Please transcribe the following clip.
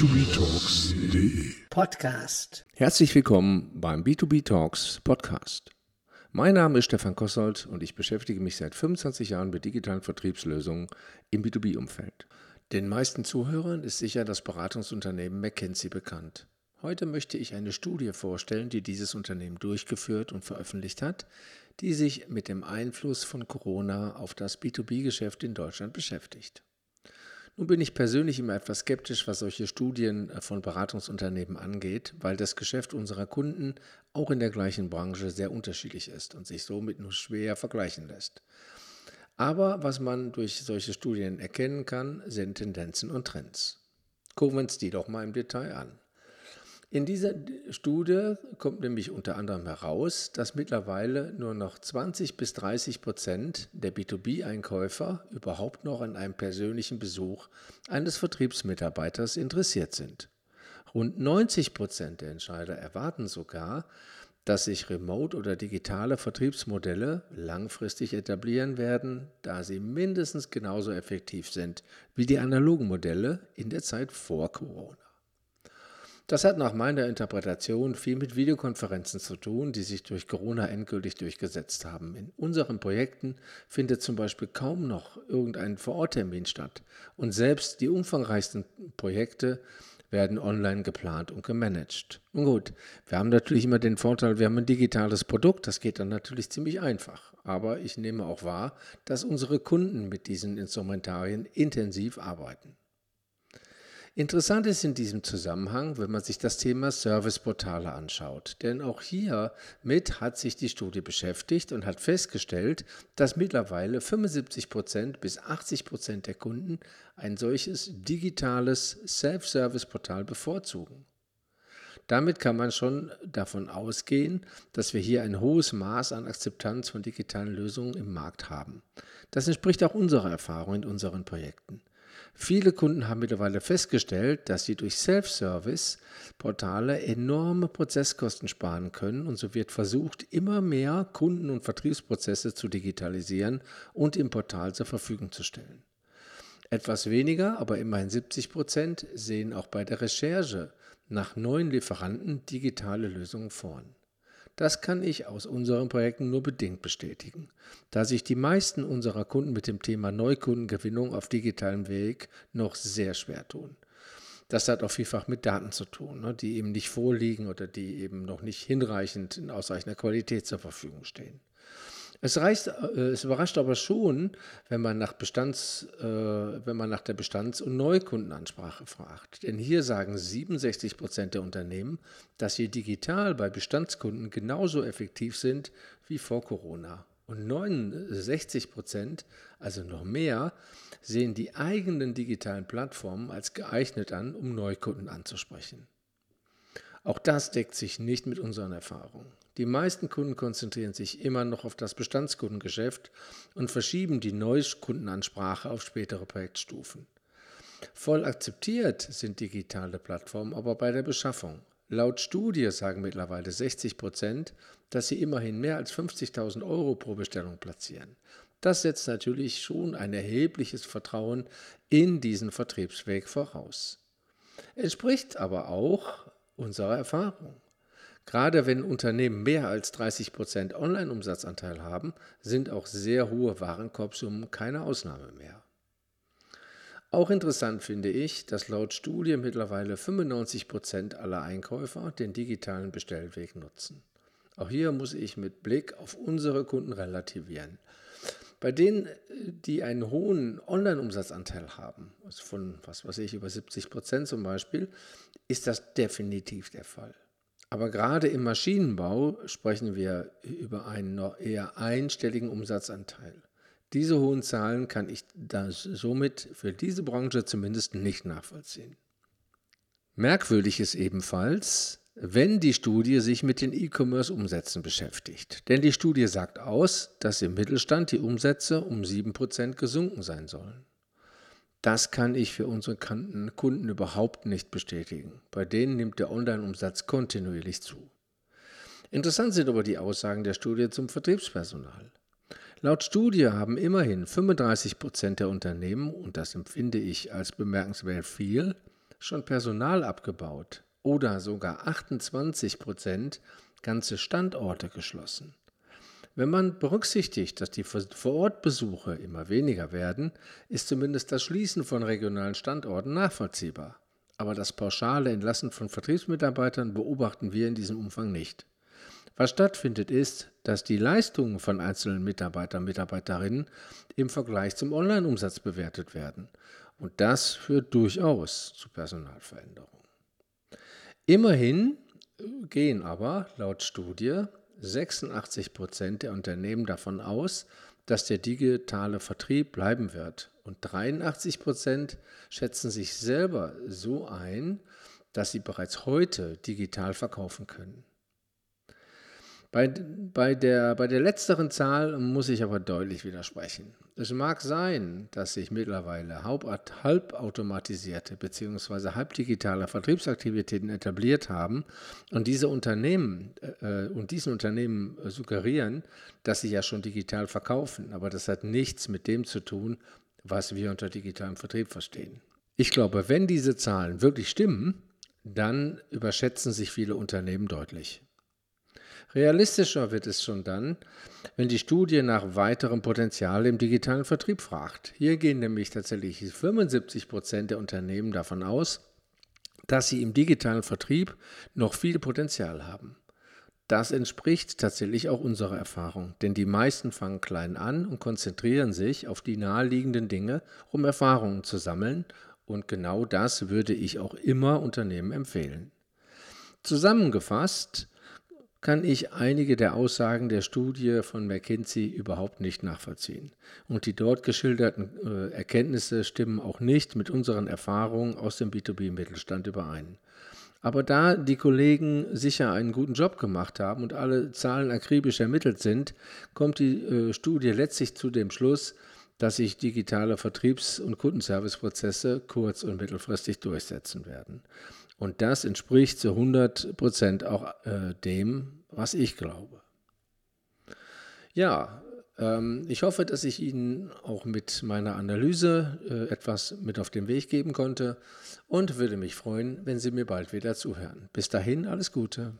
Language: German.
b2btalks.de Podcast. Herzlich willkommen beim B2B Talks Podcast. Mein Name ist Stefan Kossold und ich beschäftige mich seit 25 Jahren mit digitalen Vertriebslösungen im B2B-Umfeld. Den meisten Zuhörern ist sicher das Beratungsunternehmen McKinsey bekannt. Heute möchte ich eine Studie vorstellen, die dieses Unternehmen durchgeführt und veröffentlicht hat, die sich mit dem Einfluss von Corona auf das B2B-Geschäft in Deutschland beschäftigt. Nun bin ich persönlich immer etwas skeptisch, was solche Studien äh, von Beratungsunternehmen angeht, weil das Geschäft unserer Kunden auch in der gleichen Branche sehr unterschiedlich ist und sich somit nur schwer vergleichen lässt. Aber was man durch solche Studien erkennen kann, sind Tendenzen und Trends. Gucken wir uns die doch mal im Detail an. In dieser Studie kommt nämlich unter anderem heraus, dass mittlerweile nur noch 20 bis 30 Prozent der B2B-Einkäufer überhaupt noch an einem persönlichen Besuch eines Vertriebsmitarbeiters interessiert sind. Rund 90 Prozent der Entscheider erwarten sogar, dass sich remote oder digitale Vertriebsmodelle langfristig etablieren werden, da sie mindestens genauso effektiv sind wie die analogen Modelle in der Zeit vor Corona. Das hat nach meiner Interpretation viel mit Videokonferenzen zu tun, die sich durch Corona endgültig durchgesetzt haben. In unseren Projekten findet zum Beispiel kaum noch irgendein Vororttermin statt. Und selbst die umfangreichsten Projekte werden online geplant und gemanagt. Nun gut, wir haben natürlich immer den Vorteil, wir haben ein digitales Produkt, das geht dann natürlich ziemlich einfach. Aber ich nehme auch wahr, dass unsere Kunden mit diesen Instrumentarien intensiv arbeiten. Interessant ist in diesem Zusammenhang, wenn man sich das Thema Serviceportale anschaut. Denn auch hiermit hat sich die Studie beschäftigt und hat festgestellt, dass mittlerweile 75 Prozent bis 80 Prozent der Kunden ein solches digitales Self-Service-Portal bevorzugen. Damit kann man schon davon ausgehen, dass wir hier ein hohes Maß an Akzeptanz von digitalen Lösungen im Markt haben. Das entspricht auch unserer Erfahrung in unseren Projekten. Viele Kunden haben mittlerweile festgestellt, dass sie durch Self-Service-Portale enorme Prozesskosten sparen können und so wird versucht, immer mehr Kunden- und Vertriebsprozesse zu digitalisieren und im Portal zur Verfügung zu stellen. Etwas weniger, aber immerhin 70 Prozent sehen auch bei der Recherche nach neuen Lieferanten digitale Lösungen vor. Das kann ich aus unseren Projekten nur bedingt bestätigen, da sich die meisten unserer Kunden mit dem Thema Neukundengewinnung auf digitalem Weg noch sehr schwer tun. Das hat auch vielfach mit Daten zu tun, ne, die eben nicht vorliegen oder die eben noch nicht hinreichend in ausreichender Qualität zur Verfügung stehen. Es, reicht, äh, es überrascht aber schon, wenn man nach, Bestands, äh, wenn man nach der Bestands- und Neukundenansprache fragt. Denn hier sagen 67 Prozent der Unternehmen, dass sie digital bei Bestandskunden genauso effektiv sind wie vor Corona. Und 69 Prozent, also noch mehr, sehen die eigenen digitalen Plattformen als geeignet an, um Neukunden anzusprechen. Auch das deckt sich nicht mit unseren Erfahrungen. Die meisten Kunden konzentrieren sich immer noch auf das Bestandskundengeschäft und verschieben die Neukundenansprache auf spätere Projektstufen. Voll akzeptiert sind digitale Plattformen aber bei der Beschaffung. Laut Studie sagen mittlerweile 60 Prozent, dass sie immerhin mehr als 50.000 Euro pro Bestellung platzieren. Das setzt natürlich schon ein erhebliches Vertrauen in diesen Vertriebsweg voraus. Entspricht aber auch unserer Erfahrung. Gerade wenn Unternehmen mehr als 30 Prozent Online-Umsatzanteil haben, sind auch sehr hohe Warenkorbsummen keine Ausnahme mehr. Auch interessant finde ich, dass laut Studie mittlerweile 95 Prozent aller Einkäufer den digitalen Bestellweg nutzen. Auch hier muss ich mit Blick auf unsere Kunden relativieren. Bei denen, die einen hohen Online-Umsatzanteil haben, also von was weiß ich, über 70 Prozent zum Beispiel, ist das definitiv der Fall. Aber gerade im Maschinenbau sprechen wir über einen noch eher einstelligen Umsatzanteil. Diese hohen Zahlen kann ich somit für diese Branche zumindest nicht nachvollziehen. Merkwürdig ist ebenfalls, wenn die Studie sich mit den E-Commerce-Umsätzen beschäftigt. Denn die Studie sagt aus, dass im Mittelstand die Umsätze um 7% gesunken sein sollen. Das kann ich für unsere Kunden überhaupt nicht bestätigen. Bei denen nimmt der Online-Umsatz kontinuierlich zu. Interessant sind aber die Aussagen der Studie zum Vertriebspersonal. Laut Studie haben immerhin 35 Prozent der Unternehmen, und das empfinde ich als bemerkenswert viel, schon Personal abgebaut oder sogar 28 Prozent ganze Standorte geschlossen. Wenn man berücksichtigt, dass die Vorortbesuche immer weniger werden, ist zumindest das Schließen von regionalen Standorten nachvollziehbar. Aber das pauschale Entlassen von Vertriebsmitarbeitern beobachten wir in diesem Umfang nicht. Was stattfindet, ist, dass die Leistungen von einzelnen Mitarbeitern und Mitarbeiterinnen im Vergleich zum Online-Umsatz bewertet werden. Und das führt durchaus zu Personalveränderungen. Immerhin gehen aber laut Studie 86 Prozent der Unternehmen davon aus, dass der digitale Vertrieb bleiben wird. Und 83 Prozent schätzen sich selber so ein, dass sie bereits heute digital verkaufen können. Bei, bei, der, bei der letzteren Zahl muss ich aber deutlich widersprechen. Es mag sein, dass sich mittlerweile halbautomatisierte bzw. halbdigitale Vertriebsaktivitäten etabliert haben und diese Unternehmen äh, und diesen Unternehmen suggerieren, dass sie ja schon digital verkaufen. Aber das hat nichts mit dem zu tun, was wir unter digitalem Vertrieb verstehen. Ich glaube, wenn diese Zahlen wirklich stimmen, dann überschätzen sich viele Unternehmen deutlich. Realistischer wird es schon dann, wenn die Studie nach weiterem Potenzial im digitalen Vertrieb fragt. Hier gehen nämlich tatsächlich 75 Prozent der Unternehmen davon aus, dass sie im digitalen Vertrieb noch viel Potenzial haben. Das entspricht tatsächlich auch unserer Erfahrung, denn die meisten fangen klein an und konzentrieren sich auf die naheliegenden Dinge, um Erfahrungen zu sammeln, und genau das würde ich auch immer Unternehmen empfehlen. Zusammengefasst kann ich einige der Aussagen der Studie von McKinsey überhaupt nicht nachvollziehen. Und die dort geschilderten äh, Erkenntnisse stimmen auch nicht mit unseren Erfahrungen aus dem B2B-Mittelstand überein. Aber da die Kollegen sicher einen guten Job gemacht haben und alle Zahlen akribisch ermittelt sind, kommt die äh, Studie letztlich zu dem Schluss, dass sich digitale Vertriebs- und Kundenserviceprozesse kurz- und mittelfristig durchsetzen werden. Und das entspricht zu 100 Prozent auch äh, dem, was ich glaube. Ja, ähm, ich hoffe, dass ich Ihnen auch mit meiner Analyse äh, etwas mit auf den Weg geben konnte und würde mich freuen, wenn Sie mir bald wieder zuhören. Bis dahin, alles Gute.